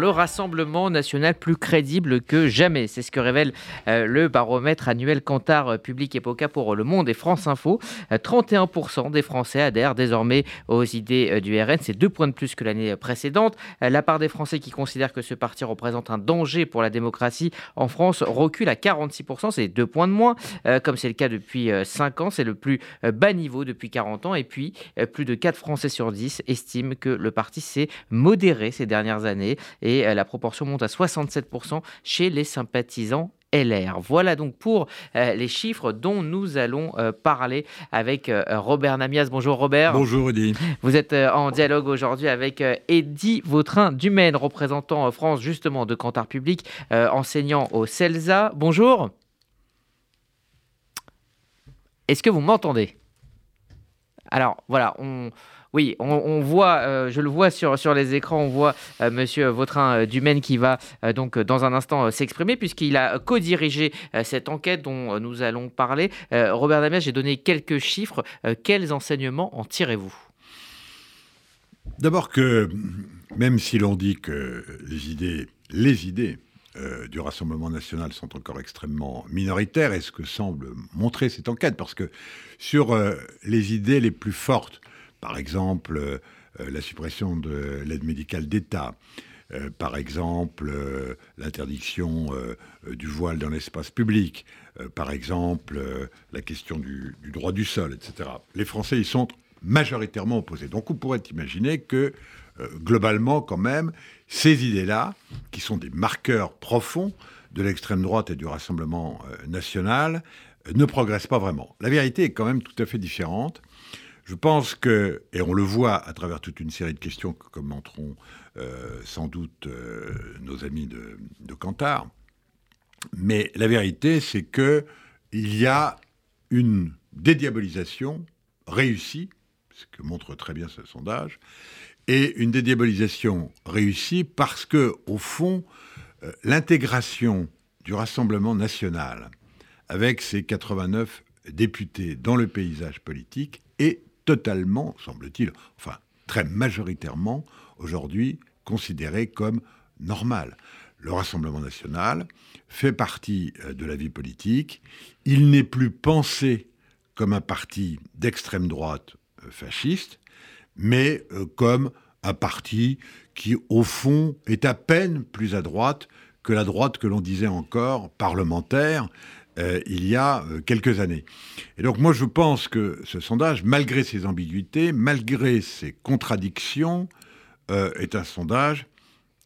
Le Rassemblement national plus crédible que jamais, c'est ce que révèle euh, le baromètre annuel Cantar euh, Public Epoca pour Le Monde et France Info. 31% euh, des Français adhèrent désormais aux idées du RN, c'est deux points de plus que l'année précédente. la part des Français qui considèrent que ce parti représente un danger pour la démocratie en France recule à 46%, c'est deux points de moins, comme c'est le cas depuis 5 ans, c'est le plus bas niveau depuis 40 ans. Et puis, plus de 4 Français sur 10 estiment que le parti s'est modéré ces dernières années euh, la proportion monte à 67% chez les sympathisants LR. Voilà donc pour euh, les chiffres dont nous allons euh, parler avec Robert Namias. Bonjour Robert. Bonjour Eddy. Vous êtes en dialogue aujourd'hui avec Eddy Vautrin Dumaine, représentant France justement de Cantar Public, enseignant au CELSA. Bonjour. Est-ce que vous m'entendez? Alors voilà, on, oui, on, voit, euh, je le vois sur, les écrans, on voit. Euh, Monsieur Vautrin euh, Dumaine qui va donc dans un instant s'exprimer puisqu'il a co-dirigé cette enquête dont nous allons parler. Robert Damias, j'ai donné quelques chiffres. quels enseignements en tirez-vous? D'abord que même si l'on dit que les idées, les idées du Rassemblement national sont encore extrêmement minoritaires, et ce que semble montrer cette enquête, parce que sur les idées les plus fortes, par exemple, euh, euh, la suppression de l'aide médicale d'État. Euh, par exemple, l'interdiction du voile dans l'espace public, par exemple, la question du, droit du sol, etc. Les Français y sont majoritairement opposés. Donc on pourrait imaginer que, globalement, quand même, ces idées-là, qui sont des marqueurs profonds de l'extrême droite et du Rassemblement national, ne progressent pas vraiment. La vérité est quand même tout à fait différente. Je pense que, et on le voit à travers toute une série de questions que commenteront euh, sans doute euh, nos amis de, de Cantar, mais la vérité, c'est que il y a une dédiabolisation réussie, ce que montre très bien ce sondage, et une dédiabolisation réussie parce que, au fond, euh, l'intégration du Rassemblement national avec ses 89 députés dans le paysage politique totalement, semble-t-il, enfin très majoritairement aujourd'hui considéré comme normal. Le Rassemblement national fait partie euh, de la vie politique. Il n'est plus pensé comme un parti d'extrême droite euh, fasciste, mais euh, comme un parti qui, au fond, est à peine plus à droite que la droite que l'on disait encore parlementaire, euh, il y a euh, quelques années. Et donc moi je pense que ce sondage, malgré ses ambiguïtés, malgré ses contradictions, euh, est un sondage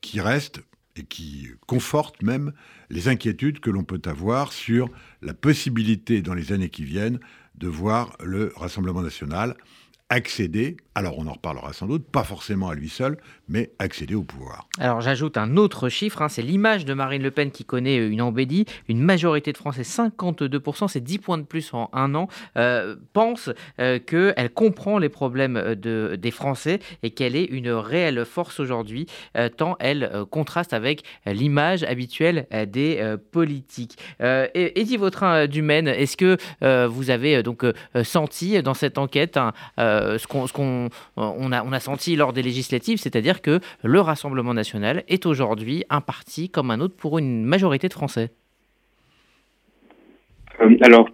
qui reste et qui conforte même les inquiétudes que l'on peut avoir sur la possibilité dans les années qui viennent de voir le Rassemblement national accéder, alors on en reparlera sans doute, pas forcément à lui seul, mais accéder au pouvoir. Alors j'ajoute un autre chiffre, hein, c'est l'image de Marine Le Pen qui connaît euh, une embédie. Une majorité de Français, 52%, c'est 10 points de plus en un an, euh, pensent euh, qu'elle comprend les problèmes de, des Français et qu'elle est une réelle force aujourd'hui, tant elle contraste avec l'image habituelle des politiques. Eddie Vautrin du Maine, est-ce que vous avez donc senti dans cette enquête euh, ce qu'on on a, on a senti lors des législatives, c'est-à-dire que le Rassemblement national est aujourd'hui un parti comme un autre pour une majorité de Français. Euh, alors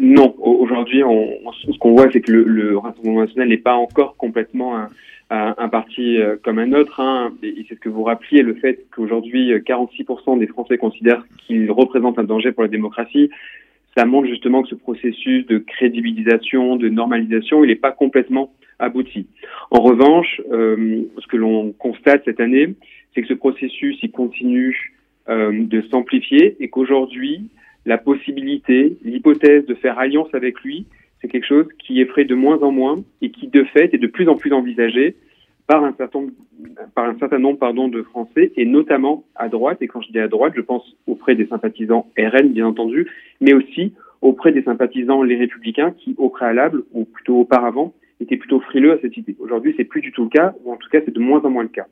non, aujourd'hui, ce qu'on voit, c'est que le, Rassemblement national n'est pas encore complètement un, parti euh, comme un autre. Hein, et c'est ce que vous rappeliez, le fait qu'aujourd'hui, 46% des Français considèrent qu'il représente un danger pour la démocratie ça montre justement que ce processus de crédibilisation, de normalisation, il n'est pas complètement abouti. En revanche, euh, ce que l'on constate cette année, c'est que ce processus, il continue euh, de s'amplifier et qu'aujourd'hui, la possibilité, l'hypothèse de faire alliance avec lui, c'est quelque chose qui effraie de moins en moins et qui, de fait, est de plus en plus envisagé par un certain, nombre de Français, et notamment à droite. Et quand je dis à droite, je pense auprès des sympathisants RN, bien entendu, mais aussi auprès des sympathisants Les Républicains, qui au préalable, ou plutôt auparavant, étaient plutôt frileux à cette idée. Aujourd'hui, c'est plus du tout le cas, ou en tout cas, c'est de moins en moins le cas.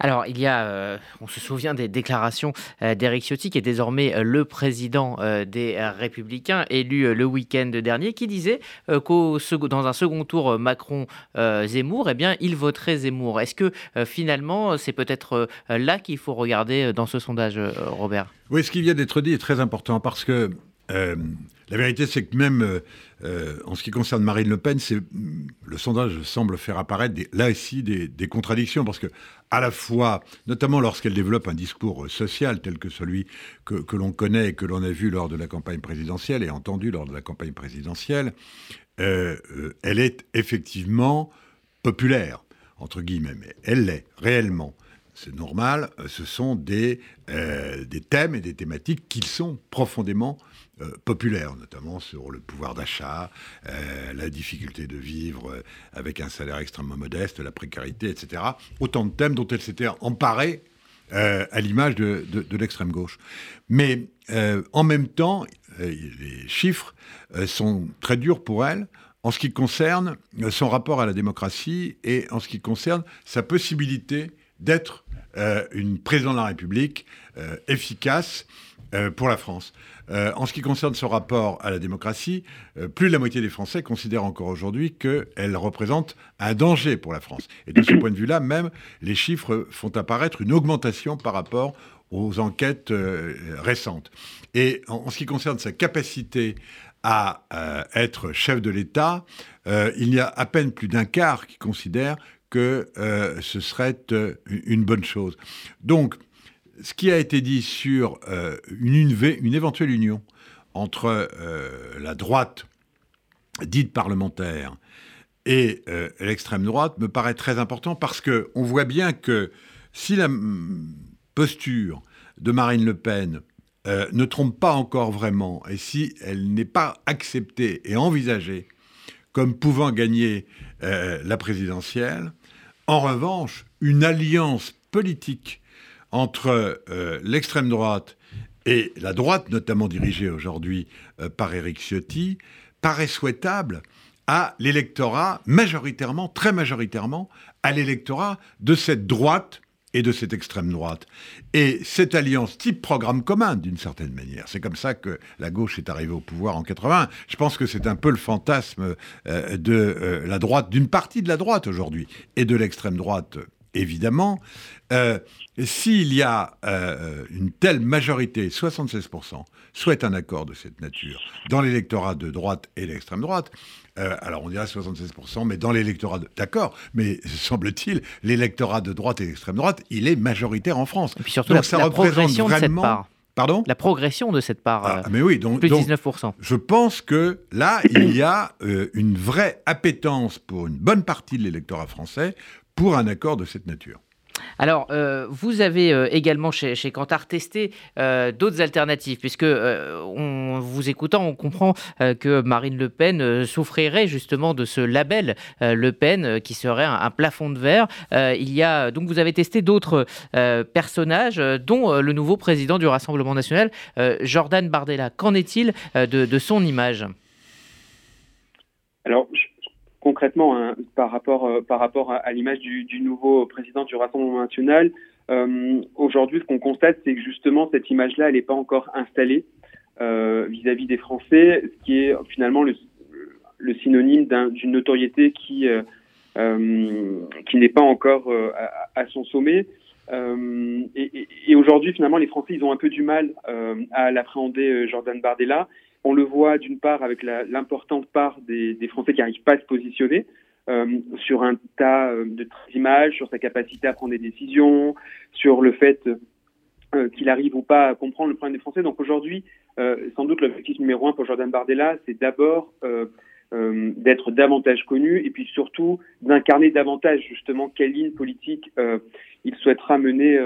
Alors, il y a, euh, on se souvient des déclarations euh, d'Éric Ciotti, qui est désormais euh, le président des Républicains, élu le week-end dernier, qui disait qu'au dans un second tour Macron-Zemmour, eh bien, il voterait Zemmour. Est-ce que finalement, c'est peut-être là qu'il faut regarder dans ce sondage, Robert? Oui, ce qui vient d'être dit est très important parce que la vérité, c'est que même euh, euh, en ce qui concerne Marine Le Pen, mm, le sondage semble faire apparaître là aussi des, contradictions, parce que à la fois, notamment lorsqu'elle développe un discours social tel que celui que, l'on connaît et que l'on a vu lors de la campagne présidentielle et entendu lors de la campagne présidentielle, euh, elle est effectivement populaire, entre guillemets, mais elle l'est réellement c'est normal, ce sont des, des thèmes et des thématiques qui sont profondément euh, populaire, notamment sur le pouvoir d'achat, euh, la difficulté de vivre euh, avec un salaire extrêmement modeste, la précarité, etc. Autant de thèmes dont elle s'était emparée à l'image de, l'extrême gauche. Mais en même temps, les chiffres sont très durs pour elle en ce qui concerne son rapport à la démocratie et en ce qui concerne sa possibilité d'être une présidente de la République efficace pour la France. Euh, en ce qui concerne son rapport à la démocratie, euh, plus de la moitié des Français considèrent encore aujourd'hui qu'elle représente un danger pour la France. Et de ce point de vue-là, même, les chiffres font apparaître une augmentation par rapport aux enquêtes euh, récentes. Et en, ce qui concerne sa capacité à être chef de l'État, il y a à peine plus d'un quart qui considèrent que ce serait une bonne chose. Donc, ce qui a été dit sur euh, une, éventuelle union entre euh, la droite dite parlementaire et euh, l'extrême droite me paraît très important parce qu'on voit bien que si la posture de Marine Le Pen ne trompe pas encore vraiment et si elle n'est pas acceptée et envisagée comme pouvant gagner la présidentielle, en revanche, une alliance politique entre euh, l'extrême droite et la droite, notamment dirigée aujourd'hui euh, par Éric Ciotti, paraît souhaitable à l'électorat, majoritairement, très majoritairement, à l'électorat de cette droite et de cette extrême droite. Et cette alliance type programme commun, d'une certaine manière. C'est comme ça que la gauche est arrivée au pouvoir en 80. Je pense que c'est un peu le fantasme euh, de la droite, d'une partie de la droite aujourd'hui, et de l'extrême droite évidemment, euh, s'il y a euh, une telle majorité, 76%, souhaite un accord de cette nature dans l'électorat de droite et l'extrême droite, euh, alors on dirait 76%, mais dans l'électorat d'accord, mais semble-t-il, l'électorat de droite et d'extrême droite, il est majoritaire en France. Et puis surtout, donc, ça représente vraiment... de cette part. Pardon? La progression de cette part. Ah, mais oui, donc, plus 19%. je pense que là, il y a une vraie appétence pour une bonne partie de l'électorat français pour un accord de cette nature. Alors, euh, vous avez euh, également chez, chez Kantar testé euh, d'autres alternatives, puisque on, vous écoutant, on comprend que Marine Le Pen souffrirait justement de ce label Le Pen, qui serait un, plafond de verre. il y a donc vous avez testé d'autres personnages, dont le nouveau président du Rassemblement national, Jordan Bardella. Qu'en est-il de, de, son image? Alors, concrètement, hein, par rapport, euh, par rapport à, l'image du, nouveau président du Rassemblement national, euh, aujourd'hui, ce qu'on constate, c'est que justement, cette image-là, elle n'est pas encore installée euh, vis-à-vis des Français, ce qui est finalement le, synonyme d'une notoriété qui, n'est pas encore à, son sommet. et, et aujourd'hui, finalement, les Français, ils ont un peu du mal à l'appréhender, Jordan Bardella. On le voit d'une part avec l'importante part des, Français qui n'arrivent pas à se positionner euh, sur un tas euh, de images, sur sa capacité à prendre des décisions, sur le fait euh, qu'il arrive ou pas à comprendre le problème des Français. Donc aujourd'hui, sans doute l'objectif numéro un pour Jordan Bardella, c'est d'abord d'être davantage connu et puis surtout d'incarner davantage justement quelle ligne politique il souhaitera mener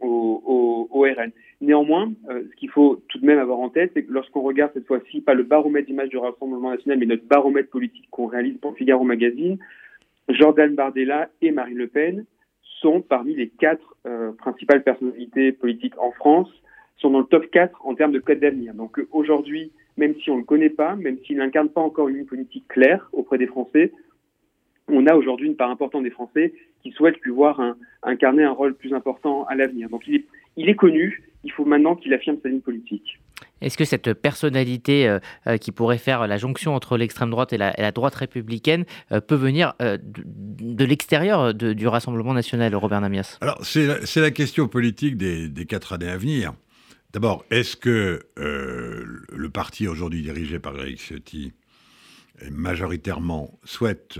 au, au, RN. Néanmoins, euh, ce qu'il faut tout de même avoir en tête, c'est que lorsqu'on regarde cette fois-ci, pas le baromètre d'image du Rassemblement national, mais notre baromètre politique qu'on réalise pour Figaro Magazine, Jordan Bardella et Marine Le Pen sont parmi les quatre euh, principales personnalités politiques en France, sont dans le top 4 en termes de code d'avenir. Donc aujourd'hui, même si on ne le connaît pas, même s'il n'incarne pas encore une politique claire auprès des Français, on a aujourd'hui une part importante des Français qui souhaitent lui voir incarner un rôle plus important à l'avenir. Donc il est connu, il faut maintenant qu'il affirme sa ligne politique. Est-ce que cette personnalité euh, euh, qui pourrait faire la jonction entre l'extrême droite et la, droite républicaine euh, peut venir de, l'extérieur du Rassemblement national, Robert Namias? Alors, c'est la, la, question politique des, des, quatre années à venir. D'abord, est-ce que le parti aujourd'hui dirigé par Eric Ciotti majoritairement souhaite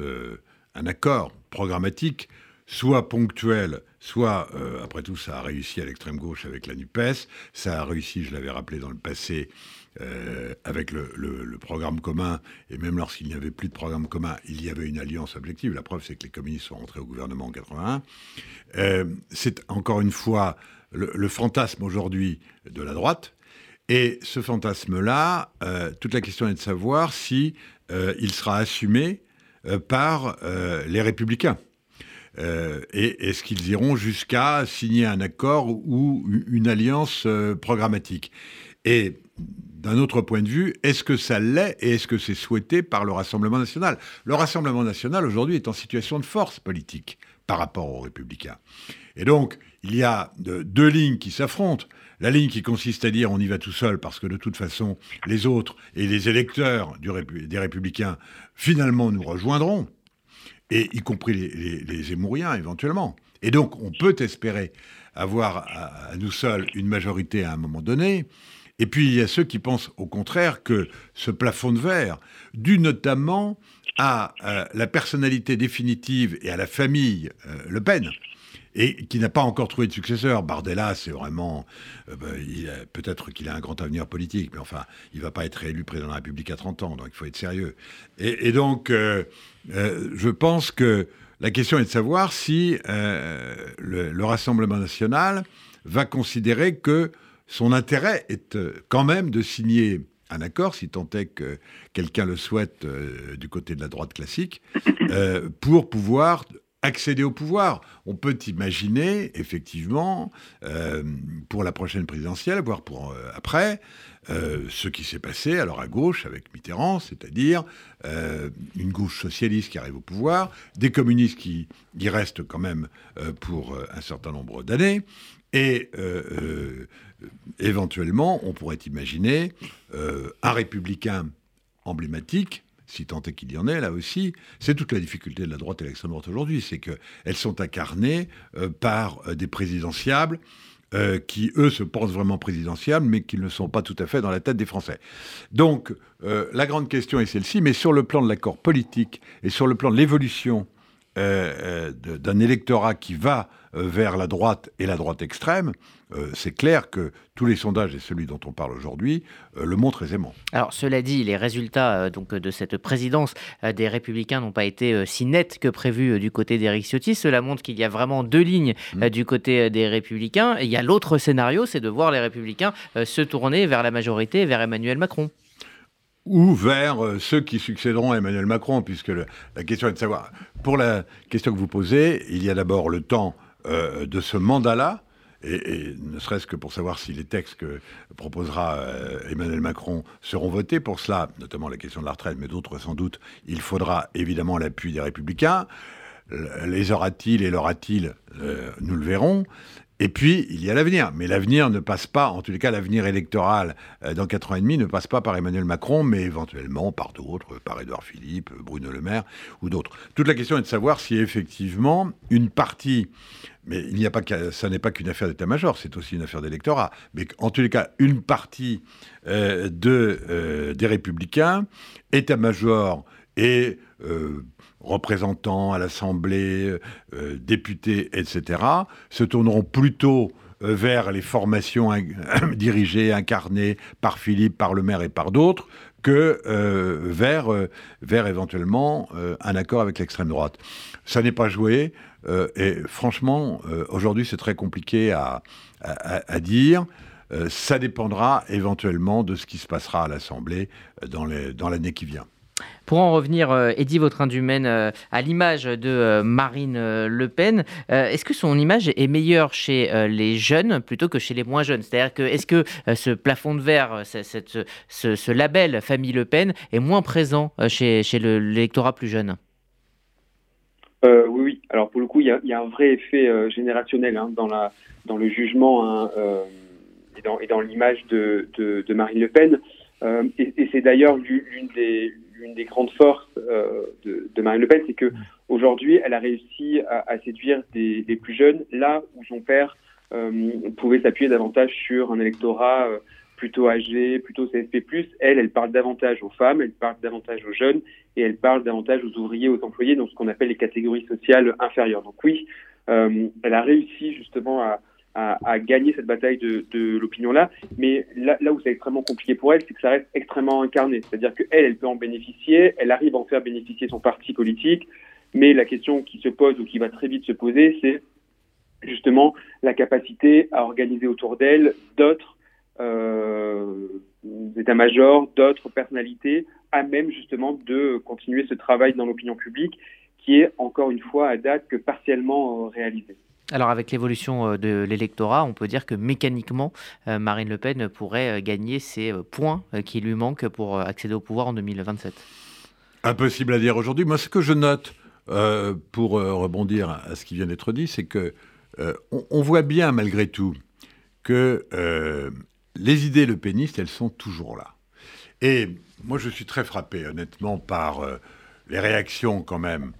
un accord programmatique soit ponctuel, soit, euh, après tout, ça a réussi à l'extrême gauche avec la NUPES, ça a réussi, je l'avais rappelé dans le passé, euh, avec le, programme commun, et même lorsqu'il n'y avait plus de programme commun, il y avait une alliance objective. La preuve, c'est que les communistes sont rentrés au gouvernement en 81. Euh, c'est encore une fois le, fantasme aujourd'hui de la droite. Et ce fantasme-là, toute la question est de savoir si il sera assumé par les républicains. Euh, et est-ce qu'ils iront jusqu'à signer un accord ou une alliance euh, programmatique? Et d'un autre point de vue, est-ce que ça l'est et est-ce que c'est souhaité par le Rassemblement national? Le Rassemblement national aujourd'hui est en situation de force politique par rapport aux républicains. Et donc, il y a deux lignes qui s'affrontent. La ligne qui consiste à dire on y va tout seul parce que de toute façon, les autres et les électeurs des républicains finalement nous rejoindront et y compris les, les, éventuellement. Et donc on peut espérer avoir à, nous seuls une majorité à un moment donné. Et puis il y a ceux qui pensent au contraire que ce plafond de verre, dû notamment à euh, la personnalité définitive et à la famille euh, Le Pen, et qui n'a pas encore trouvé de successeur. Bardella, c'est vraiment. Euh, bah, peut-être qu'il a un grand avenir politique, mais enfin, il ne va pas être élu président de la République à 30 ans, donc il faut être sérieux. Et, donc, euh, euh, je pense que la question est de savoir si le, Rassemblement national va considérer que son intérêt est quand même de signer un accord, si tant est que quelqu'un le souhaite du côté de la droite classique, pour pouvoir accéder au pouvoir. On peut imaginer, effectivement, euh, pour la prochaine présidentielle, voire pour euh, après, euh, ce qui s'est passé alors à gauche avec Mitterrand, c'est-à-dire une gauche socialiste qui arrive au pouvoir, des communistes qui y restent quand même pour un certain nombre d'années, et éventuellement, on pourrait imaginer un républicain emblématique si tant est qu'il y en ait là aussi, c'est toute la difficulté de la droite et l'extrême droite aujourd'hui, c'est qu'elles sont incarnées euh, par euh, des présidentiables euh, qui, eux, se pensent vraiment présidentiables, mais qui ne sont pas tout à fait dans la tête des Français. Donc, la grande question est celle-ci, mais sur le plan de l'accord politique et sur le plan de l'évolution d'un électorat qui va vers la droite et la droite extrême, euh, c'est clair que tous les sondages, et celui dont on parle aujourd'hui, euh, le montrent aisément. Alors, cela dit, les résultats euh, donc, de cette présidence des Républicains n'ont pas été si nets que prévu du côté d'Éric Ciotti. Cela montre qu'il y a vraiment deux lignes mmh. du côté des Républicains. Et il y a l'autre scénario, c'est de voir les Républicains se tourner vers la majorité, vers Emmanuel Macron ou vers ceux qui succéderont à Emmanuel Macron, puisque la question est de savoir, pour la question que vous posez, il y a d'abord le temps de ce mandat-là, et, ne serait-ce que pour savoir si les textes que proposera euh, Emmanuel Macron seront votés. Pour cela, notamment la question de la retraite, mais d'autres sans doute, il faudra évidemment l'appui des républicains. Les aura-t-il et l'aura-t-il euh, Nous le verrons. Et puis, il y a l'avenir. Mais l'avenir ne passe pas, en tous les cas, l'avenir électoral euh, dans quatre ans et demi ne passe pas par Emmanuel Macron, mais éventuellement par d'autres, par Édouard Philippe, Bruno Le Maire ou d'autres. Toute la question est de savoir si effectivement une partie, mais il n'y a pas ça n'est pas qu'une affaire d'état-major, c'est aussi une affaire d'électorat, mais en tous les cas, une partie euh, de, euh, des républicains, état-major et représentants à l'Assemblée, euh, députés, etc., se tourneront plutôt euh, vers les formations dirigées, incarnées par Philippe, par le maire et par d'autres, que euh, vers, vers éventuellement un accord avec l'extrême droite. Ça n'est pas joué, et franchement, aujourd'hui c'est très compliqué à, à dire. ça dépendra éventuellement de ce qui se passera à l'Assemblée dans l'année qui vient. Pour en revenir, euh, Eddie Vautrin-Dumaine, euh, à l'image de euh, Marine Le Pen, est-ce que son image est meilleure chez les jeunes plutôt que chez les moins jeunes? C'est-à-dire que est-ce que ce plafond de verre, ce, label Famille Le Pen est moins présent chez, chez l'électorat plus jeune? Oui, oui. Alors pour le coup, il y a, un vrai effet générationnel hein, dans, la, dans le jugement hein, et dans, l'image de, de, Marine Le Pen. et c'est d'ailleurs l'une des, l'une des grandes forces de, de, Marine Le Pen, c'est que aujourd'hui, elle a réussi à, séduire des, des, plus jeunes là où son père pouvait s'appuyer davantage sur un électorat plutôt âgée, plutôt CSP+, elle, elle parle davantage aux femmes, elle parle davantage aux jeunes et elle parle davantage aux ouvriers, aux employés, dans ce qu'on appelle les catégories sociales inférieures. Donc oui, euh, elle a réussi justement à, à, gagner cette bataille de, l'opinion-là, mais là, là où c'est extrêmement compliqué pour elle, c'est que ça reste extrêmement incarné. C'est-à-dire qu'elle, elle peut en bénéficier, elle arrive à en faire bénéficier son parti politique, mais la question qui se pose ou qui va très vite se poser, c'est justement la capacité à organiser autour d'elle d'autres euh, états-majors, d'autres personnalités, à même justement de continuer ce travail dans l'opinion publique qui est encore une fois à date que partiellement euh, réalisé. Alors avec l'évolution euh, de l'électorat, on peut dire que mécaniquement, Marine Le Pen pourrait gagner ces points qui lui manquent pour accéder au pouvoir en 2027. Impossible à dire aujourd'hui. Moi, ce que je note, pour rebondir à ce qui vient d'être dit, c'est que on, voit bien malgré tout que les idées le péniste, elles sont toujours là. Et moi, je suis très frappé, honnêtement, par euh, les réactions quand même.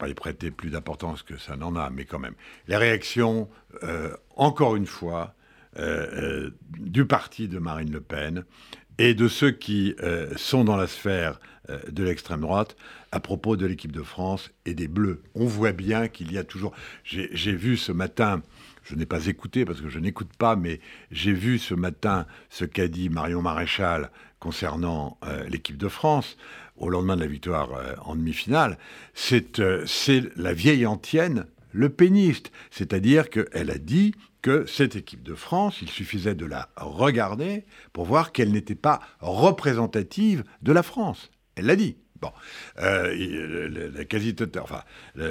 Pas y prêter plus d'importance que ça n'en a, mais quand même. Les réactions, euh, encore une fois, euh, du parti de Marine Le Pen et de ceux qui sont dans la sphère de l'extrême droite à propos de l'équipe de France et des Bleus. On voit bien qu'il y a toujours... J'ai vu ce matin je n'ai pas écouté parce que je n'écoute pas, mais j'ai vu ce matin ce qu'a dit Marion Maréchal concernant euh, l'équipe de France au lendemain de la victoire euh, en demi-finale. Euh, c'est la vieille antienne, le péniste. C'est-à-dire qu'elle a dit que cette équipe de France, il suffisait de la regarder pour voir qu'elle n'était pas représentative de la France. Elle l'a dit. Bon, euh, la quasi enfin,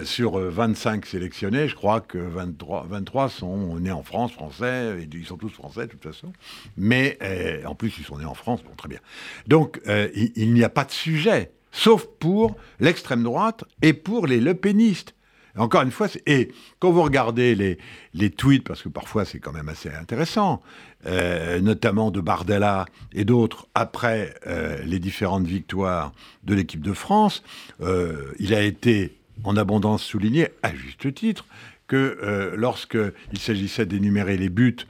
sur 25 euh, sélectionnés, je crois que 23, 23 sont nés en France, français, ils sont tous français de toute façon. Mais euh, en plus, ils sont nés en France, bon, très bien. Donc, il, n'y a pas de sujet, sauf pour l'extrême droite et pour les lepénistes. Encore une fois, et quand vous regardez les, tweets, parce que parfois c'est quand même assez intéressant, euh, notamment de Bardella et d'autres, après euh, les différentes victoires de l'équipe de France, euh, il a été en abondance souligné, à juste titre, que lorsqu'il s'agissait d'énumérer les buts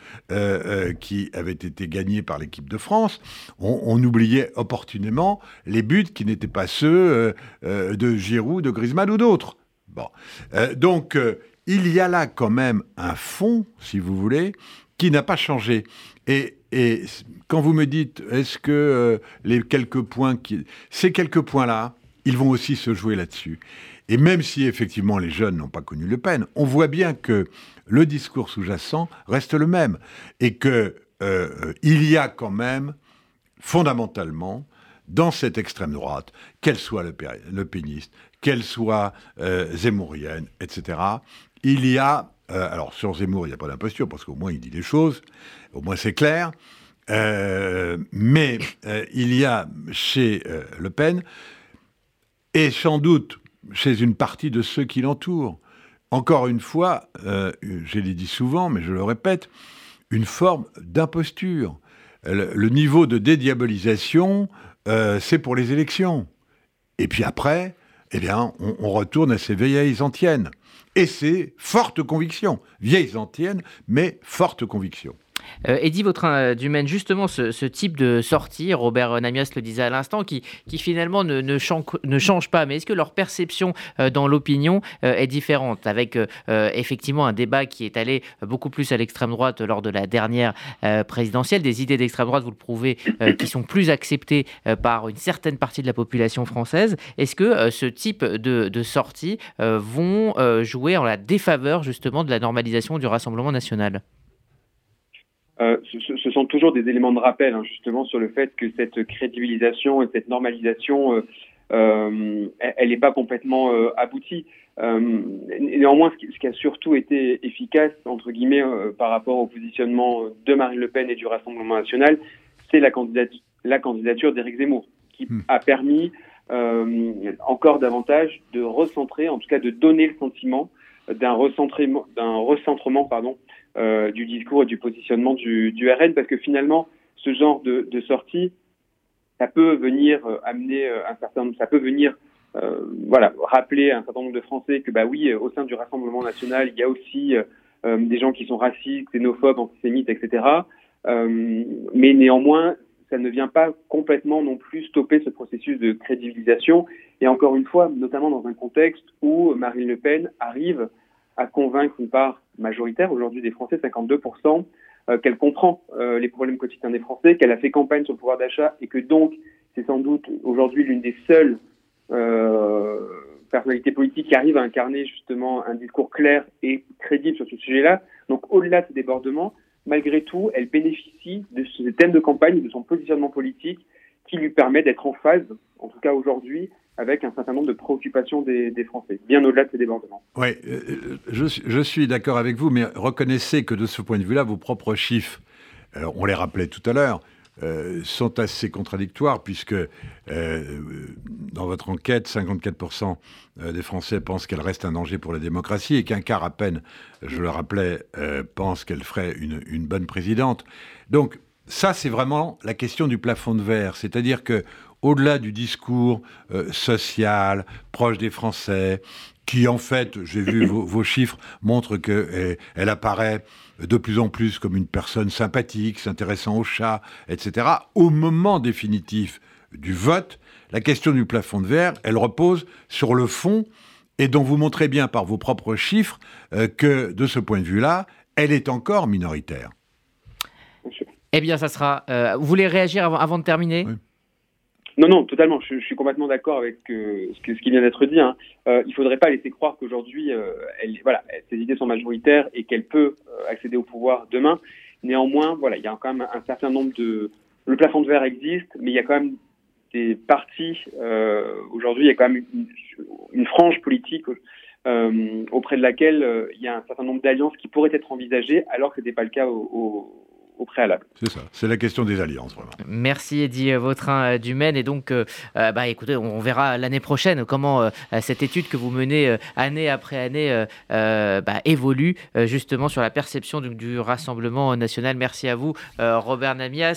qui avaient été gagnés par l'équipe de France, on, on, oubliait opportunément les buts qui n'étaient pas ceux de Giroud, de Griezmann ou d'autres. Bon. donc, il y a là quand même un fond, si vous voulez, qui n'a pas changé. Et, quand vous me dites, est-ce que euh, les quelques points, qui... ces quelques points-là, ils vont aussi se jouer là-dessus. Et même si effectivement les jeunes n'ont pas connu Le Pen, on voit bien que le discours sous-jacent reste le même et que euh, il y a quand même fondamentalement dans cette extrême droite, qu'elle soit le, le péniste, qu'elle soit euh, zémourienne, etc., il y a euh, alors sur Zemmour, il n'y a pas d'imposture parce qu'au moins il dit les choses, au moins c'est clair. Euh, mais euh, il y a chez Le Pen, et sans doute chez une partie de ceux qui l'entourent, encore une fois, je l'ai dit souvent, mais je le répète, une forme d'imposture. Le, niveau de dédiabolisation, c'est pour les élections. Et puis après, eh bien, on, on retourne à ces vieilles antiennes. Et c'est forte conviction, vieilles antiennes, mais forte conviction. Euh, Eddie votre Dumaine, justement, ce, type de sortie, Robert Namias le disait à l'instant, qui, finalement ne, change, pas, mais est-ce que leur perception euh, dans l'opinion euh, est différente Avec effectivement un débat qui est allé beaucoup plus à l'extrême droite lors de la dernière présidentielle, des idées d'extrême droite, vous le prouvez, qui sont plus acceptées par une certaine partie de la population française. Est-ce que ce type de, de sorties vont jouer en la défaveur justement de la normalisation du Rassemblement national? Euh, ce, sont toujours des éléments de rappel, hein, justement, sur le fait que cette crédibilisation et cette normalisation, euh, euh elle n'est pas complètement aboutie. néanmoins, ce qui, a surtout été efficace, entre guillemets, par rapport au positionnement de Marine Le Pen et du Rassemblement national, c'est la, candidature, la candidature d'Éric Zemmour, qui hmm. a permis encore davantage de recentrer, en tout cas de donner le sentiment d'un recentrement, d'un recentrement pardon, du discours et du positionnement du, RN, parce que finalement, ce genre de, sortie, ça peut venir amener un certain, ça peut venir euh, voilà, rappeler à un certain nombre de Français que bah oui, au sein du Rassemblement national, il y a aussi euh, des gens qui sont racistes, xénophobes, antisémites, etc. Euh, mais néanmoins, ça ne vient pas complètement non plus stopper ce processus de crédibilisation. Et encore une fois, notamment dans un contexte où Marine Le Pen arrive à convaincre une part majoritaire aujourd'hui des Français, 52%, qu'elle comprend les problèmes quotidiens des Français, qu'elle a fait campagne sur le pouvoir d'achat et que donc c'est sans doute aujourd'hui l'une des seules euh, personnalité politique qui arrive à incarner justement un discours clair et crédible sur ce sujet-là. Donc au-delà de ce débordement, malgré tout, elle bénéficie de ce thème de campagne, de son positionnement politique qui lui permet d'être en phase, en tout cas aujourd'hui, avec un certain nombre de préoccupations des, Français, bien au-delà de ces débordements. Oui, euh, je, je, suis d'accord avec vous, mais reconnaissez que de ce point de vue-là, vos propres chiffres, on les rappelait tout à l'heure, euh, sont assez contradictoires puisque euh, dans votre enquête, 54% euh, des Français pensent qu'elle reste un danger pour la démocratie et qu'un quart à peine, je le rappelais, pense qu'elle ferait une, bonne présidente. Donc ça, c'est vraiment la question du plafond de verre, c'est-à-dire que au-delà du discours social, proche des Français, qui en fait, j'ai vu vos, chiffres, montrent qu'elle elle apparaît de plus en plus comme une personne sympathique, s'intéressant aux chats, etc. Au moment définitif du vote, la question du plafond de verre, elle repose sur le fond et dont vous montrez bien par vos propres chiffres euh, que de ce point de vue-là, elle est encore minoritaire. Eh bien, ça sera. Euh, vous voulez réagir avant, de terminer? Non, non, totalement. Je, suis complètement d'accord avec euh, ce, qui vient d'être dit. Hein. Euh, il ne faudrait pas laisser croire qu'aujourd'hui, euh, ses idées sont majoritaires et qu'elle peut accéder au pouvoir demain. Néanmoins, voilà, il y a quand même un certain nombre de. Le plafond de verre existe, mais il y a quand même des partis. Aujourd'hui, il y a quand même une, frange politique auprès de laquelle il y a un certain nombre d'alliances qui pourraient être envisagées, alors que ce n'était pas le cas au préalable. C'est ça, c'est la question des alliances vraiment. Merci Eddy Vautrin euh, du Maine et donc euh, euh, bah, écoutez, on verra l'année prochaine comment cette étude que vous menez année après année bah, évolue justement sur la perception du, du, Rassemblement national. Merci à vous Robert Namias.